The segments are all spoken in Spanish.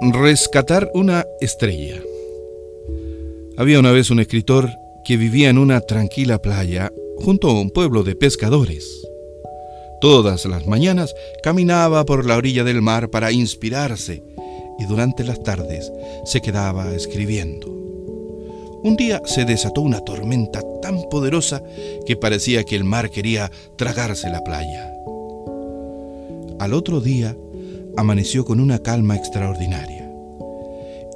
Rescatar una estrella. Había una vez un escritor que vivía en una tranquila playa junto a un pueblo de pescadores. Todas las mañanas caminaba por la orilla del mar para inspirarse y durante las tardes se quedaba escribiendo. Un día se desató una tormenta tan poderosa que parecía que el mar quería tragarse la playa. Al otro día amaneció con una calma extraordinaria.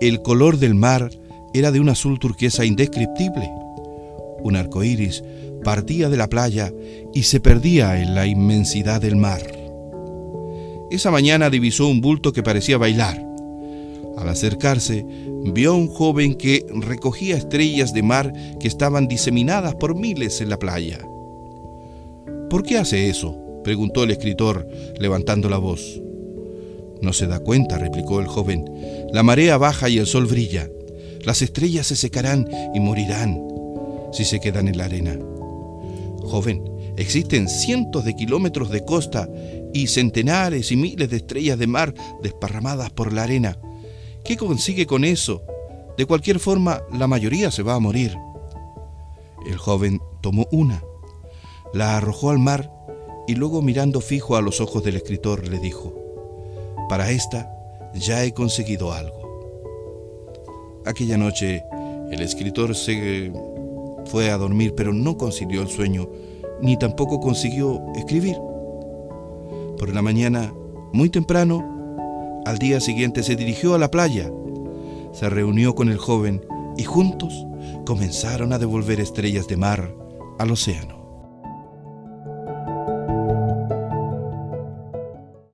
El color del mar era de un azul turquesa indescriptible. Un arco iris partía de la playa y se perdía en la inmensidad del mar. Esa mañana divisó un bulto que parecía bailar. Al acercarse, vio a un joven que recogía estrellas de mar que estaban diseminadas por miles en la playa. ¿Por qué hace eso? preguntó el escritor, levantando la voz. No se da cuenta, replicó el joven. La marea baja y el sol brilla. Las estrellas se secarán y morirán si se quedan en la arena. Joven, existen cientos de kilómetros de costa y centenares y miles de estrellas de mar desparramadas por la arena. ¿Qué consigue con eso? De cualquier forma, la mayoría se va a morir. El joven tomó una, la arrojó al mar y luego mirando fijo a los ojos del escritor le dijo, para esta ya he conseguido algo. Aquella noche el escritor se fue a dormir, pero no consiguió el sueño, ni tampoco consiguió escribir. Por la mañana, muy temprano, al día siguiente se dirigió a la playa, se reunió con el joven y juntos comenzaron a devolver estrellas de mar al océano.